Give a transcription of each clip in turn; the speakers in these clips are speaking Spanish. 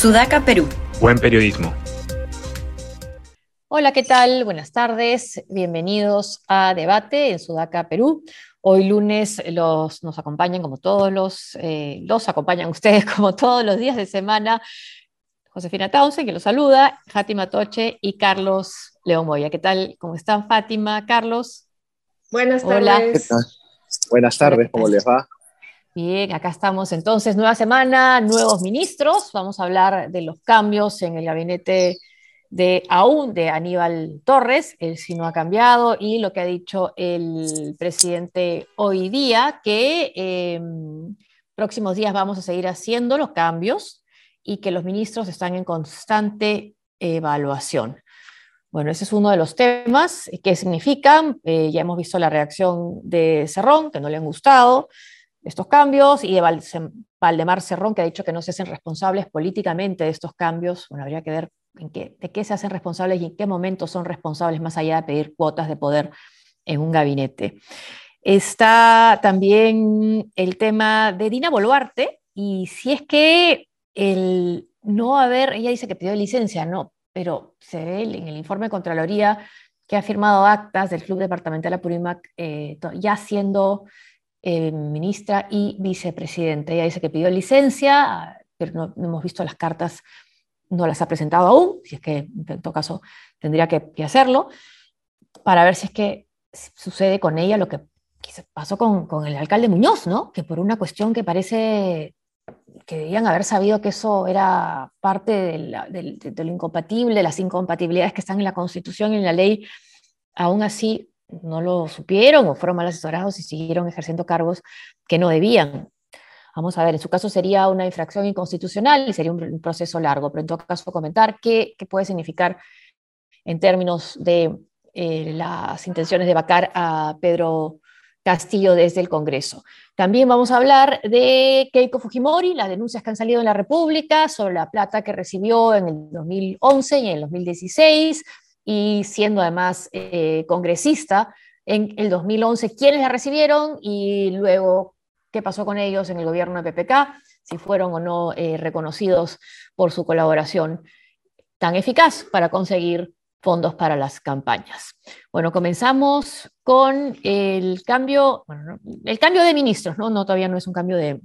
Sudaca, Perú. Buen periodismo. Hola, ¿qué tal? Buenas tardes. Bienvenidos a Debate en Sudaca, Perú. Hoy lunes los, nos acompañan como todos los, eh, los acompañan ustedes como todos los días de semana. Josefina Townsend, que los saluda, Fátima Toche y Carlos León Moya. ¿Qué tal? ¿Cómo están Fátima, Carlos? Buenas tardes. Buenas tardes, ¿cómo les va? Bien, acá estamos entonces, nueva semana, nuevos ministros. Vamos a hablar de los cambios en el gabinete de aún de Aníbal Torres, él sí no ha cambiado, y lo que ha dicho el presidente hoy día, que em, próximos días vamos a seguir haciendo los cambios y que los ministros están en constante evaluación. Bueno, ese es uno de los temas. ¿Qué significan? Eh, ya hemos visto la reacción de Cerrón, que no le han gustado estos cambios, y de Valdemar Cerrón, que ha dicho que no se hacen responsables políticamente de estos cambios. Bueno, habría que ver de qué se hacen responsables y en qué momento son responsables más allá de pedir cuotas de poder en un gabinete. Está también el tema de Dina Boluarte y si es que el no haber, ella dice que pidió licencia, no, pero se ve en el informe de Contraloría que ha firmado actas del Club Departamental Apurímac eh, ya siendo eh, ministra y vicepresidenta. Ella dice que pidió licencia, pero no hemos visto las cartas no las ha presentado aún, si es que en todo caso tendría que, hacerlo, para ver si es que sucede con ella lo que pasó con, el alcalde Muñoz, ¿no? Que por una cuestión que parece que debían haber sabido que eso era parte de, lo incompatible, de las incompatibilidades que están en la Constitución y en la ley, aún así no lo supieron o fueron mal asesorados y siguieron ejerciendo cargos que no debían. Vamos a ver, en su caso sería una infracción inconstitucional y sería un, proceso largo, pero en todo caso comentar qué, puede significar en términos de eh, las intenciones de vacar a Pedro Castillo desde el Congreso. También vamos a hablar de Keiko Fujimori, las denuncias que han salido en la República sobre la plata que recibió en el 2011 y en el 2016, y siendo además eh, congresista en el 2011, quiénes la recibieron y luego qué pasó con ellos en el gobierno de PPK, si fueron o no eh, reconocidos por su colaboración tan eficaz para conseguir fondos para las campañas. Bueno, comenzamos con el cambio, bueno, el cambio de ministros, ¿no? no todavía no es un cambio de,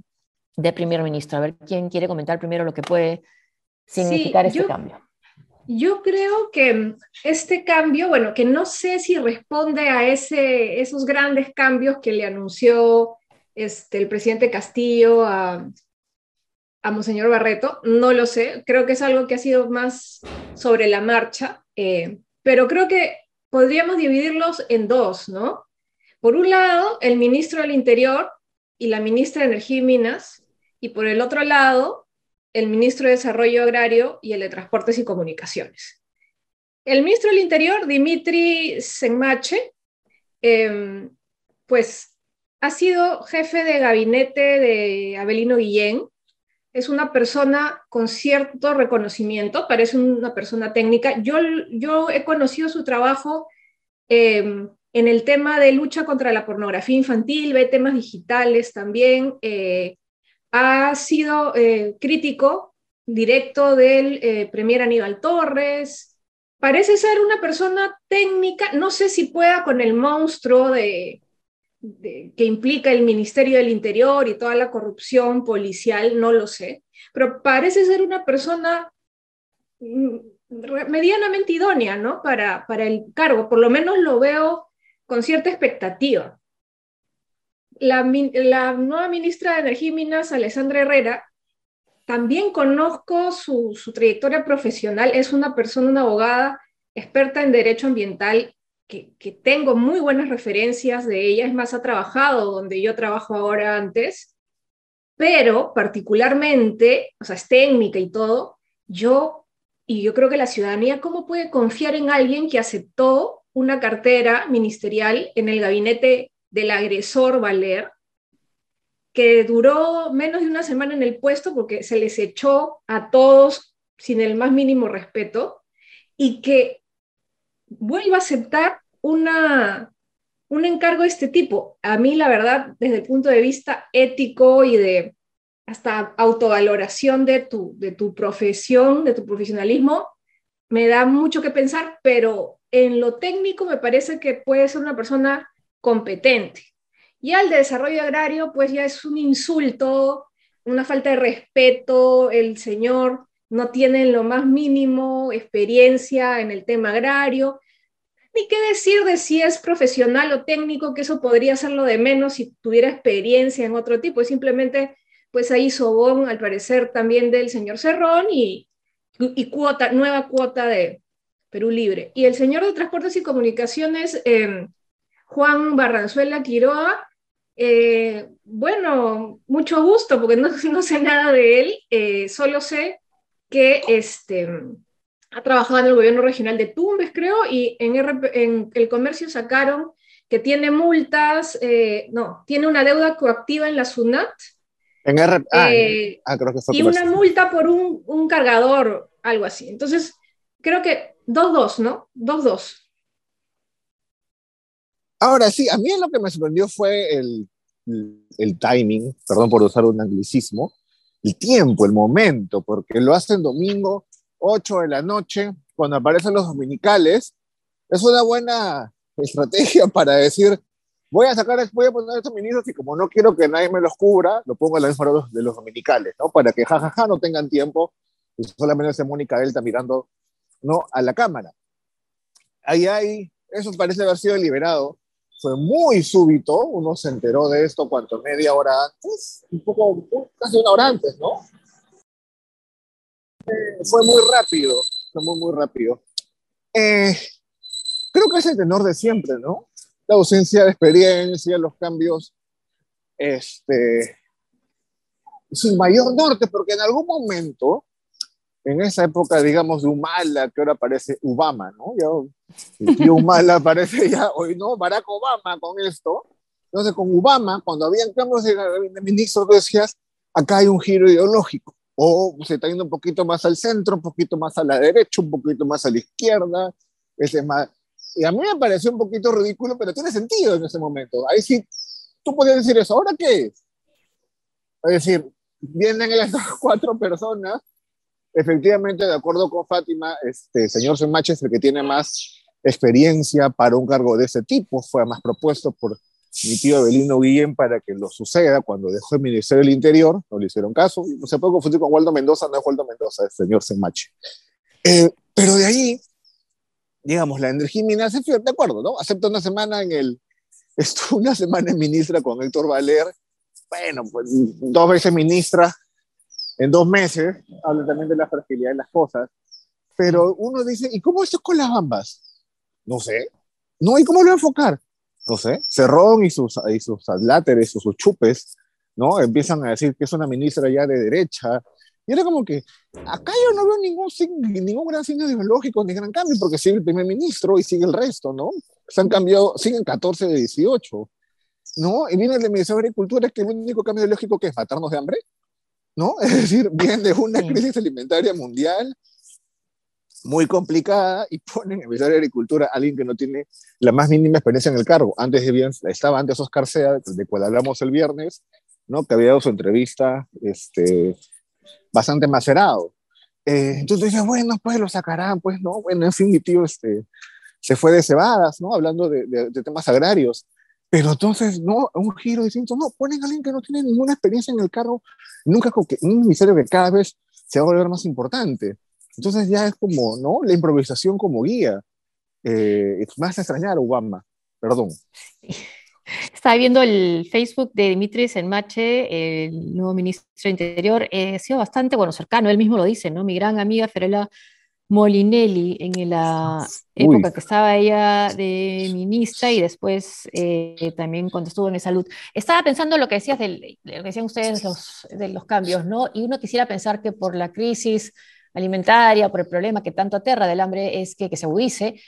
de, primer ministro. A ver, ¿quién quiere comentar primero lo que puede significar este cambio? Yo creo que este cambio, bueno, que no sé si responde a ese, esos grandes cambios que le anunció este, el presidente Castillo a, a Monseñor Barreto, no lo sé, creo que es algo que ha sido más sobre la marcha, eh, pero creo que podríamos dividirlos en dos, ¿no? Por un lado, el ministro del Interior y la ministra de Energía y Minas, y por el otro lado, el ministro de Desarrollo Agrario y el de Transportes y Comunicaciones. El ministro del Interior, Dimitri Senmache, eh, pues ha sido jefe de gabinete de Abelino Guillén. Es una persona con cierto reconocimiento, parece una persona técnica. Yo, yo he conocido su trabajo em, en el tema de lucha contra la pornografía infantil, ve temas digitales también. Eh, ha sido eh, crítico directo del eh, Premier Aníbal Torres. Parece ser una persona técnica, no sé si pueda con el monstruo de, que implica el Ministerio del Interior y toda la corrupción policial, no lo sé, pero parece ser una persona mm, medianamente idónea, ¿no? Para, para el cargo, por lo menos lo veo con cierta expectativa. La, nueva ministra de Energía y Minas, Alessandra Herrera, también conozco su, su trayectoria profesional, es una persona, una abogada experta en derecho ambiental que, tengo muy buenas referencias de ella, es más, ha trabajado donde yo trabajo ahora antes, pero particularmente, o sea, es técnica y todo, yo, y yo creo que la ciudadanía, ¿cómo puede confiar en alguien que aceptó una cartera ministerial en el gabinete del agresor Valer, que duró menos de una semana en el puesto porque se les echó a todos sin el más mínimo respeto, y que vuelva a aceptar una, un encargo de este tipo. A mí, la verdad, desde el punto de vista ético y de, hasta autovaloración de tu, de tu profesión, de tu profesionalismo, me da mucho que pensar, pero en lo técnico me parece que puede ser una persona competente. Y al de desarrollo agrario, pues ya es un insulto, una falta de respeto, el señor no tiene lo más mínimo experiencia en el tema agrario, ni qué decir de si es profesional o técnico, que eso podría ser lo de menos si tuviera experiencia en otro tipo, es simplemente pues ahí sobón al parecer también del señor Cerrón y, cuota, nueva cuota de Perú Libre. Y el señor de Transportes y Comunicaciones, em, Juan Barranzuela Quiroa, eh, bueno, mucho gusto, porque no, no sé nada de él, eh, solo sé que este, ha trabajado en el gobierno regional de Tumbes, creo, y en, en el comercio sacaron que tiene multas, eh, no, tiene una deuda coactiva en la SUNAT. En R ah, ah, creo que y una multa por un, un cargador, algo así. Entonces, creo que 2-2, ¿no? 2-2. Ahora sí, a mí lo que me sorprendió fue el, el, timing, perdón por usar un anglicismo, el tiempo, el momento, porque lo hacen domingo, 8 de la noche, cuando aparecen los dominicales. Es una buena estrategia para decir, voy a sacar, voy a poner estos ministros y como no quiero que nadie me los cubra, lo pongo en la misma de los dominicales, ¿no? Para que jajaja no tengan tiempo y solamente sea Mónica Delta mirando, ¿no? A la cámara. Ahí hay, eso parece haber sido deliberado, fue muy súbito, uno se enteró de esto cuanto media hora antes, un poco, casi una hora antes, ¿no? Eh, fue muy rápido, fue muy, muy rápido. Eh, creo que es el tenor de siempre, ¿no? La ausencia de experiencia, los cambios, este, sin mayor norte, porque en algún momento en esa época, digamos, de Humala, que ahora aparece Obama, ¿no? Ya, Humala aparece ya, hoy no, Barack Obama con esto. Entonces, con Obama, cuando habían cambios de, de decías, acá hay un giro ideológico. O se está yendo un poquito más al centro, un poquito más a la derecha, un poquito más a la izquierda. Ese más... Y a mí me pareció un poquito ridículo, pero tiene sentido en ese momento. Ahí sí, tú podías decir eso. ¿Ahora qué es? Es decir, vienen estas cuatro personas efectivamente, de acuerdo con Fátima, este señor Semache es el que tiene más experiencia para un cargo de ese tipo. Fue más propuesto por mi tío Belino Guillén para que lo suceda cuando dejó el Ministerio del Interior. No le hicieron caso. No se puede confundir con Waldo Mendoza, no es Waldo Mendoza, es señor Semache. Eh, pero de ahí, digamos, la energía se fue, de acuerdo, ¿no? Acepta una semana en el. Estuvo una semana en ministra con Héctor Valer. Bueno, pues dos veces ministra en dos meses, habla también de la fragilidad de las cosas, pero uno dice, ¿y cómo esto es con las bambas? No sé. No, ¿y cómo lo enfocar? No sé. Cerrón y sus, y sus adláteres o sus chupes, ¿no? Empiezan a decir que es una ministra ya de derecha. Y era como que, acá yo no veo ningún, ningún gran signo ideológico ni gran cambio, porque sigue el primer ministro y sigue el resto, ¿no? Se han cambiado, siguen 14 de 18, ¿no? Y viene el Ministerio de Agricultura, que el único cambio ideológico que es matarnos de hambre, ¿no? Es decir, viene de una crisis alimentaria mundial muy complicada y ponen en Ministerio de Agricultura a alguien que no tiene la más mínima experiencia en el cargo. Antes de, estaba antes Oscar Sea, de cual hablamos el viernes, ¿no? que había dado su entrevista este, bastante macerado. Eh, entonces dices, bueno, pues lo sacarán, pues no, bueno, en fin, mi tío este, se fue de cebadas, ¿no? Hablando de, de temas agrarios. Pero entonces, no, un giro distinto, no, ponen a alguien que no tiene ninguna experiencia en el carro, nunca con que, un ministerio que cada vez se va a volver más importante. Entonces ya es como, ¿no? La improvisación como guía. Eh, más extrañar Obama, perdón. Estaba viendo el Facebook de Dimitris Enmache, el nuevo ministro de Interior, eh, ha sido bastante, bueno, cercano, él mismo lo dice, ¿no? Mi gran amiga Ferela Molinelli en la época que estaba ella de ministra y después eh, también cuando estuvo en salud. Estaba pensando lo que decías del, lo que decían ustedes los, de los cambios, ¿no? Y uno quisiera pensar que por la crisis alimentaria, por el problema que tanto aterra del hambre es que, que se agudice,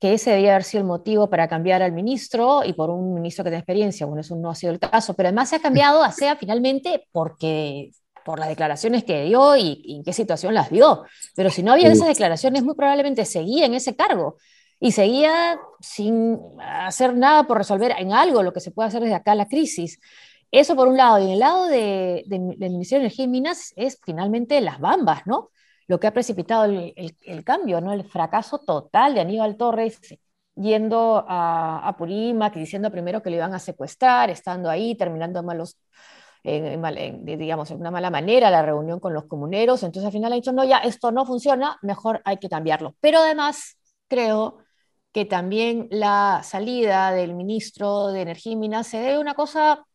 que ese debía haber sido el motivo para cambiar al ministro y por un ministro que tiene experiencia. Bueno, eso no ha sido el caso, pero además se ha cambiado a SEA finalmente porque por las declaraciones que dio y, en qué situación las dio. Pero si no había esas declaraciones, muy probablemente seguía en ese cargo y seguía sin hacer nada por resolver en algo lo que se puede hacer desde acá la crisis. eso por un lado, y en el lado de, del Ministerio de Energía y Minas es finalmente las bambas, ¿no? Lo que ha precipitado el, el, cambio, ¿no? El fracaso total de Aníbal Torres yendo a, a Purímac y diciendo primero que lo iban a secuestrar, estando ahí, terminando malos, en, digamos, en una mala manera la reunión con los comuneros. Entonces al final ha dicho, no, ya esto no funciona, mejor hay que cambiarlo. Pero además creo que también la salida del ministro de Energía y Minas se debe a una cosa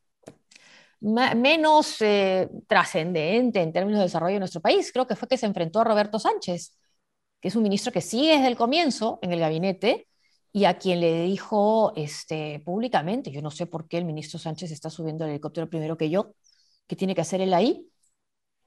menos eh, trascendente en términos de desarrollo de nuestro país. Creo que fue que se enfrentó a Roberto Sánchez, que es un ministro que sigue desde el comienzo en el gabinete y a quien le dijo este, públicamente, yo no sé por qué el ministro Sánchez está subiendo el helicóptero primero que yo, ¿qué tiene que hacer él ahí?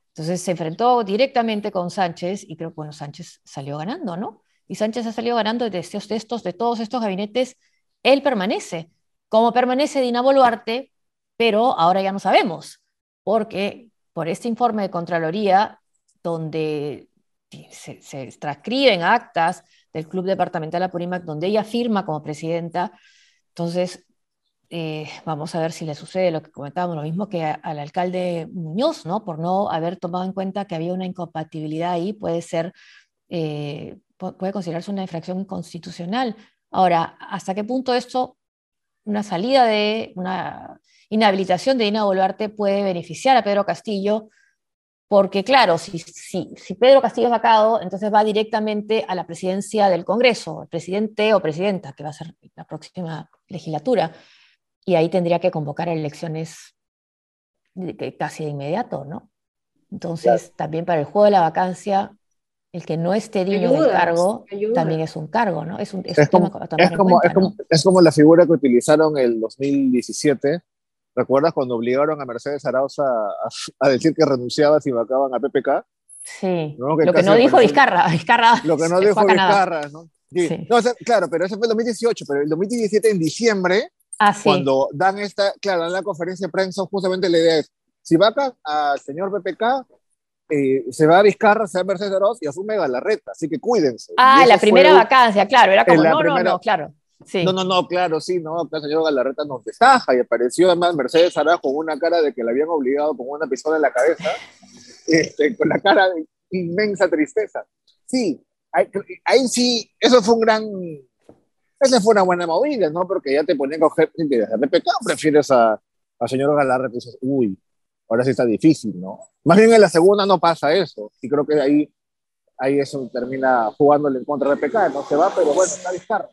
Entonces se enfrentó directamente con Sánchez y creo que bueno, Sánchez salió ganando, ¿no? Y Sánchez ha salido ganando de estos, estos, de todos estos gabinetes, él permanece. Como permanece Dina Boluarte, pero ahora ya no sabemos, porque por este informe de Contraloría, donde se, se transcriben actas del Club Departamental Apurímac, donde ella firma como presidenta, entonces eh, vamos a ver si le sucede lo que comentábamos, lo mismo que al alcalde Muñoz, ¿no? Por no haber tomado en cuenta que había una incompatibilidad ahí, puede ser, eh, puede considerarse una infracción constitucional. Ahora, ¿hasta qué punto esto, una salida de una inhabilitación de Dina Boluarte puede beneficiar a Pedro Castillo, porque claro, si, si, si, Pedro Castillo es vacado, entonces va directamente a la presidencia del Congreso, el presidente o presidenta, que va a ser la próxima legislatura, y ahí tendría que convocar elecciones casi de inmediato, ¿no? Entonces, también para el juego de la vacancia, el que no esté digno del cargo también es un cargo, ¿no? Es, un, es, como, es, como, es, como, la figura que utilizaron el 2017 ¿Recuerdas cuando obligaron a Mercedes Arauz a, decir que renunciaba si vacaban a PPK? Sí. Lo que no dijo Vizcarra, Lo que no dijo Vizcarra, ¿no? Sí. claro, pero eso fue el 2018, pero el 2017 en diciembre, ah, cuando dan esta, claro, en la conferencia de prensa, justamente la idea es, si vaca al señor PPK, eh, se va a Vizcarra, se va a Mercedes Arauz y asume Galarreta, así que cuídense. Ah, la primera vacancia, claro, era como, no, no, no, claro. No, no, no, claro, sí, no, el señor Galarreta nos destaja y apareció además Mercedes Ará con una cara de que la habían obligado con una pistola en la cabeza, este, con la cara de inmensa tristeza. Sí, ahí, sí, eso fue un gran, esa fue una buena movida, ¿no? Porque ya te ponían a coger, de PPK prefieres a, a señor Galarreta y dices, uy, ahora sí está difícil, ¿no? Más bien en la segunda no pasa eso, y creo que ahí, ahí eso termina jugándole en contra de PPK, no se va, pero bueno, está discaro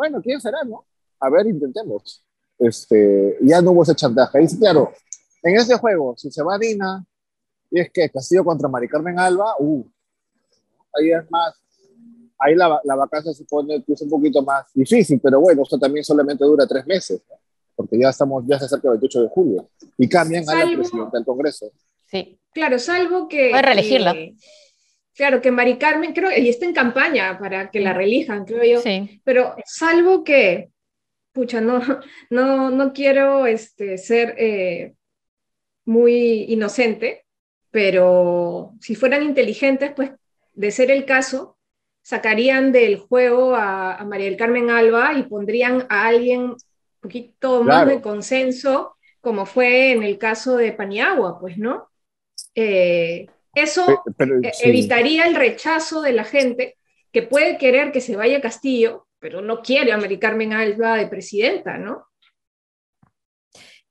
bueno, ¿quién será, no? A ver, intentemos. Este, ya no hubo ese chantaje. Y claro, en ese juego, si se va Dina, y es que Castillo contra Mari Carmen Alba, uh, ahí es más, ahí la, la vacancia se pone que es un poquito más difícil, pero bueno, esto también solamente dura tres meses, ¿no? porque ya estamos, ya se acerca el 28 de julio, y cambian a la presidenta del Congreso. Sí. Claro, salvo que... Puede reelegirla. Claro, que Mari Carmen, creo, y está en campaña para que la relijan, creo yo. Sí. Pero salvo que, pucha, no, no, no quiero este, ser eh, muy inocente, pero si fueran inteligentes, pues de ser el caso, sacarían del juego a, María del Carmen Alba y pondrían a alguien un poquito más de consenso, como fue en el caso de Paniagua, pues, ¿no? Eh, eso e-, evitaría el rechazo de la gente que puede querer que se vaya Castillo, pero no quiere a Mari Carmen Alba de presidenta, ¿no?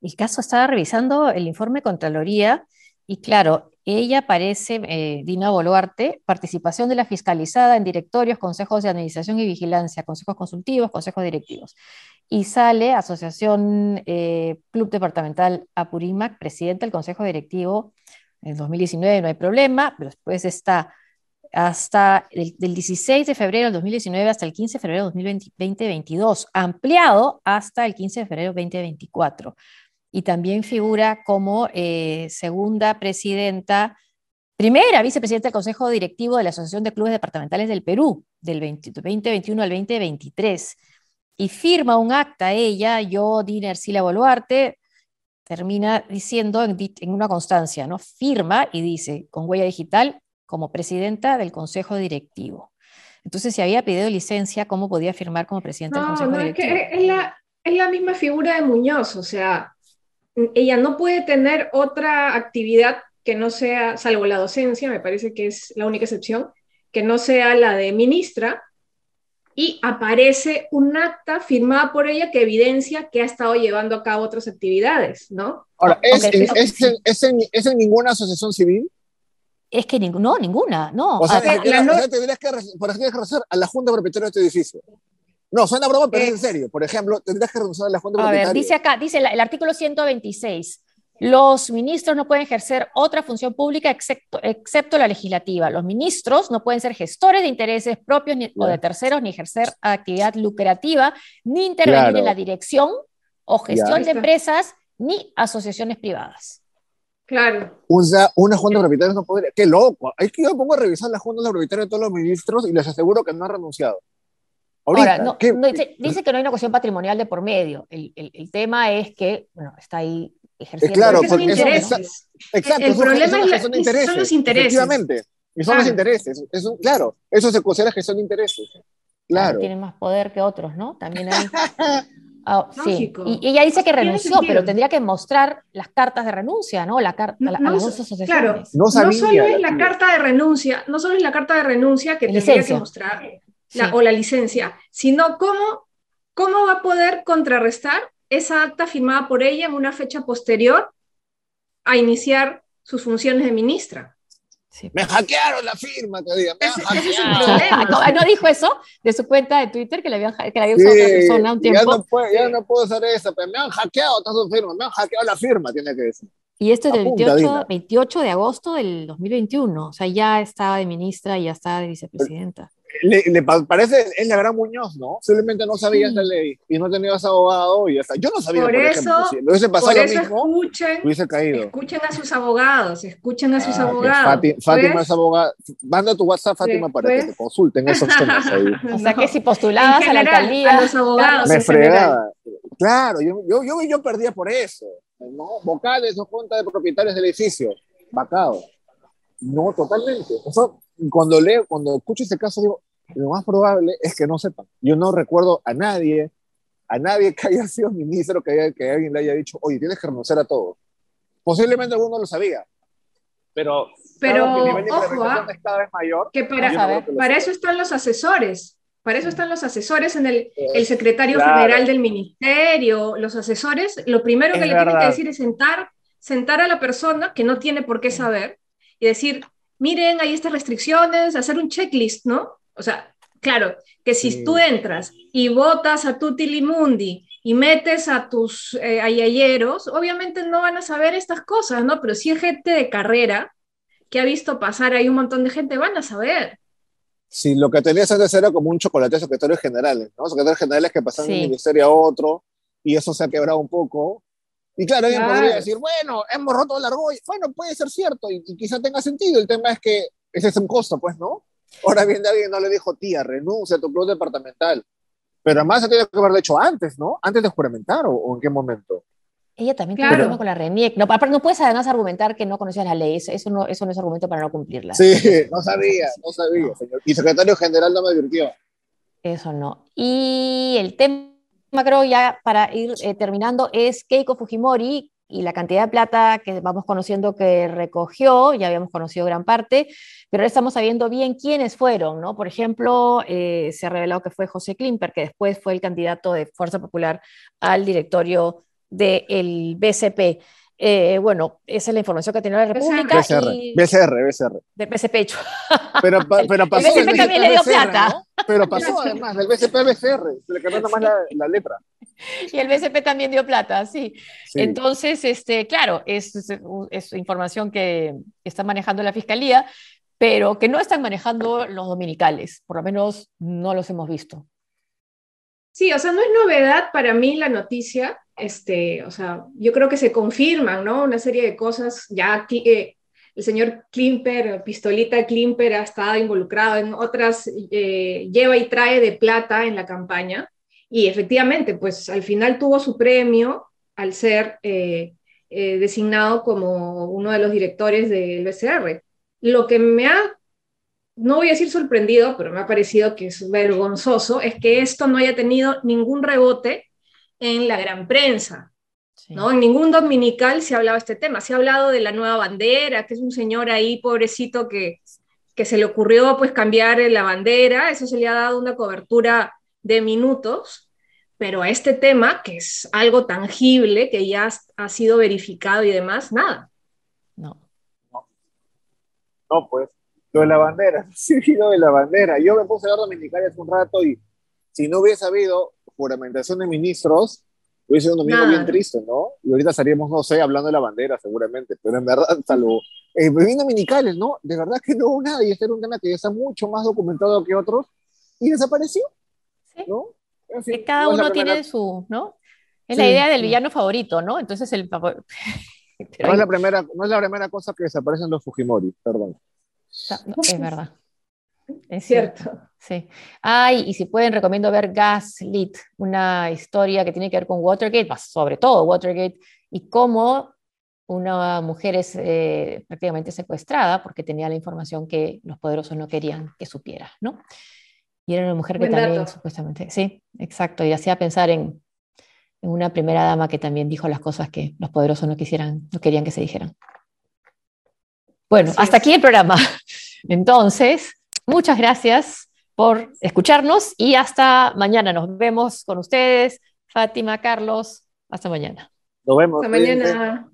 El caso estaba revisando el informe Contraloría y claro, ella aparece, eh, Dina Boluarte, participación de la fiscalizada en directorios, consejos de administración y vigilancia, consejos consultivos, consejos directivos. Y sale Asociación eh, Club Departamental Apurímac, presidente del consejo directivo en 2019 no hay problema, pero después está hasta el, del 16 de febrero del 2019 hasta el 15 de febrero del 2022, ampliado hasta el 15 de febrero del 2024. Y también figura como eh, segunda presidenta, primera vicepresidenta del Consejo Directivo de la Asociación de Clubes Departamentales del Perú, del 2021 al 2023. Y firma un acta ella, yo, Dina Ercila Boluarte, termina diciendo en, una constancia, ¿no? Firma y dice, con huella digital, como presidenta del Consejo Directivo. Entonces, si había pedido licencia, ¿cómo podía firmar como presidenta del Consejo Directivo? Es, que es, la, es la misma figura de Muñoz, o sea, ella no puede tener otra actividad que no sea, salvo la docencia, me parece que es la única excepción, que no sea la de ministra, y aparece un acta firmada por ella que evidencia que ha estado llevando a cabo otras actividades, ¿no? Ahora, ¿es, es, en, ninguna asociación civil? Es que no, ninguna, no. O sea, tendrías que, por ejemplo, renunciar a la Junta Propietaria de este edificio. No, suena broma, pero es, en serio. Por ejemplo, tendrías que renunciar a la Junta Propietaria. A ver, dice acá, dice el artículo 126. Los ministros no pueden ejercer otra función pública excepto, la legislativa. Los ministros no pueden ser gestores de intereses propios o de terceros, ni ejercer actividad lucrativa, ni intervenir en la dirección o gestión de empresas, ni asociaciones privadas. Claro. una junta de propietarios no podría. ¡Qué loco! Es que yo me pongo a revisar la junta de propietarios de todos los ministros y les aseguro que no han renunciado. Ahora, dice, que no hay una cuestión patrimonial de por medio. El, el tema es que, bueno, está ahí ejerciendo. claro, son intereses. exacto, el problema es son, intereses, los intereses. Efectivamente. Y son los intereses. claro, eso se considera que son intereses. Claro. Tienen más poder que otros, ¿no? También hay. Ah, sí. Y, ella dice que renunció, pero tendría que mostrar las cartas de renuncia, ¿no? La carta a, las dos asociaciones. Claro, no, solo es la carta de renuncia, no solo es la carta de renuncia que tendría que mostrar, o la licencia, sino cómo, cómo va a poder contrarrestar esa acta firmada por ella en una fecha posterior a iniciar sus funciones de ministra. Me hackearon la firma, te digo. no, dijo eso de su cuenta de Twitter que le habían, que había usado otra persona un tiempo. Ya no, puedo, ya no puedo hacer eso, pero me han hackeado toda su firma, me han hackeado la firma, tiene que decir. Y esto es del 28, 28, de agosto del 2021, o sea, ya estaba de ministra y ya estaba de vicepresidenta le, parece, es la gran Muñoz, ¿no? Simplemente no sabía esta ley y no tenías abogado y ya está. Yo no sabía, por, eso, ejemplo, si hubiese pasado por eso mismo, escuchen, hubiese caído. Escuchen a sus abogados, escuchen a sus ah, abogados. Fátima, es abogada. Manda tu WhatsApp, Fátima, para que te consulten esos temas ahí. O sea, que si postulabas a la alcaldía. A los abogados. Me fregaba. Claro, yo, yo, yo, yo, perdía por eso. ¿no? Vocales o junta de propietarios del edificio. Vacado. No, totalmente. Eso, cuando leo, cuando escucho ese caso, digo, lo más probable es que no sepan. Yo no recuerdo a nadie, a nadie que haya sido ministro, que, que alguien le haya dicho, oye, tienes que renunciar a todo. Posiblemente alguno lo sabía, pero, pero ojo, ah, es cada vez mayor. Que para, para eso están los asesores. Para eso están los asesores en el, el secretario general del ministerio, los asesores. Lo primero que le tienen que decir es sentar, sentar a la persona que no tiene por qué saber y decir, miren, hay estas restricciones, hacer un checklist, ¿no? O sea, claro, que si tú entras y votas a tu Tilimundi y metes a tus eh, ayayeros, obviamente no van a saber estas cosas, ¿no? Pero si es gente de carrera que ha visto pasar ahí un montón de gente, van a saber. Sí, lo que tenías antes era como un chocolate de secretarios generales, ¿no? Secretarios generales que pasan de un ministerio a otro y eso se ha quebrado un poco. Y claro, alguien podría decir, bueno, hemos roto la argolla. Bueno, puede ser cierto y, y, quizá tenga sentido. El tema es que ese es un costo, pues, ¿no? Ahora bien, alguien no le dijo, tía, renuncia a tu club departamental. Pero además se tiene que haberlo hecho antes, ¿no? Antes de juramentar o, en qué momento. Ella también tiene problema con la RENIEC. No, no puedes además argumentar que no conocías la ley. Eso no, eso no es argumento para no cumplirla. Sí, no sabía, no sabía, señor. Y secretario general no me advirtió. Eso no. Y el tema, creo ya para ir eh, terminando, es Keiko Fujimori, y la cantidad de plata que vamos conociendo que recogió, ya habíamos conocido gran parte, pero ahora estamos sabiendo bien quiénes fueron, ¿no? Por ejemplo, eh, se ha revelado que fue José Klimper, que después fue el candidato de Fuerza Popular al directorio del BCP. Eh, bueno, esa es la información que tiene la República. BCR, y... BCR, BCR. Del BCP. Pero, pero pasó el BCP también le dio plata. Pero pasó además del BCP al BCR, se le cambió nomás la, la letra. Y el BCP también dio plata, sí. Entonces, este, claro, es, es, información que está manejando la Fiscalía, pero que no están manejando los dominicales, por lo menos no los hemos visto. Sí, o sea, no es novedad para mí la noticia, este, o sea, yo creo que se confirman, ¿no? Una serie de cosas, ya eh, el señor Klimper, Pistolita Klimper, ha estado involucrado en otras, eh, lleva y trae de plata en la campaña, y efectivamente, pues al final tuvo su premio al ser eh, eh, designado como uno de los directores del BCR. Lo que me ha, no voy a decir sorprendido, pero me ha parecido que es vergonzoso, es que esto no haya tenido ningún rebote en la gran prensa. ¿No? En ningún dominical se ha hablado de este tema. Se ha hablado de la nueva bandera, que es un señor ahí, pobrecito, que, que se le ocurrió pues cambiar la bandera. Eso se le ha dado una cobertura de minutos. Pero a este tema, que es algo tangible, que ya ha sido verificado y demás, nada. No. No, pues, lo de la bandera, sí, lo de la bandera. Yo me puse a ver dominical hace un rato y si no hubiese habido juramentación de ministros, hubiese sido un domingo bien triste, ¿no? Y ahorita estaríamos, no sé, hablando de la bandera seguramente, pero en verdad, salvo eh, bien dominicales, ¿no? De verdad que no hubo nada y este era un tema que ya está mucho más documentado que otros y desapareció, sí. ¿no? que cada uno tiene su, ¿no? Es la idea del villano favorito, ¿no? Entonces el... no, es la primera, no es la primera cosa que desaparecen los Fujimori, perdón. es verdad. Es cierto. Sí. Ay, y si pueden, recomiendo ver Gaslit, una historia que tiene que ver con Watergate, sobre todo Watergate, y cómo una mujer es eh, prácticamente secuestrada porque tenía la información que los poderosos no querían que supiera, ¿no? Y era una mujer que también, supuestamente, sí, exacto, y hacía pensar en, en, una primera dama que también dijo las cosas que los poderosos no quisieran, no querían que se dijeran. Bueno, hasta aquí el programa. Entonces, muchas gracias por escucharnos y hasta mañana. Nos vemos con ustedes, Fátima, Carlos. Hasta mañana. Nos vemos. Hasta mañana.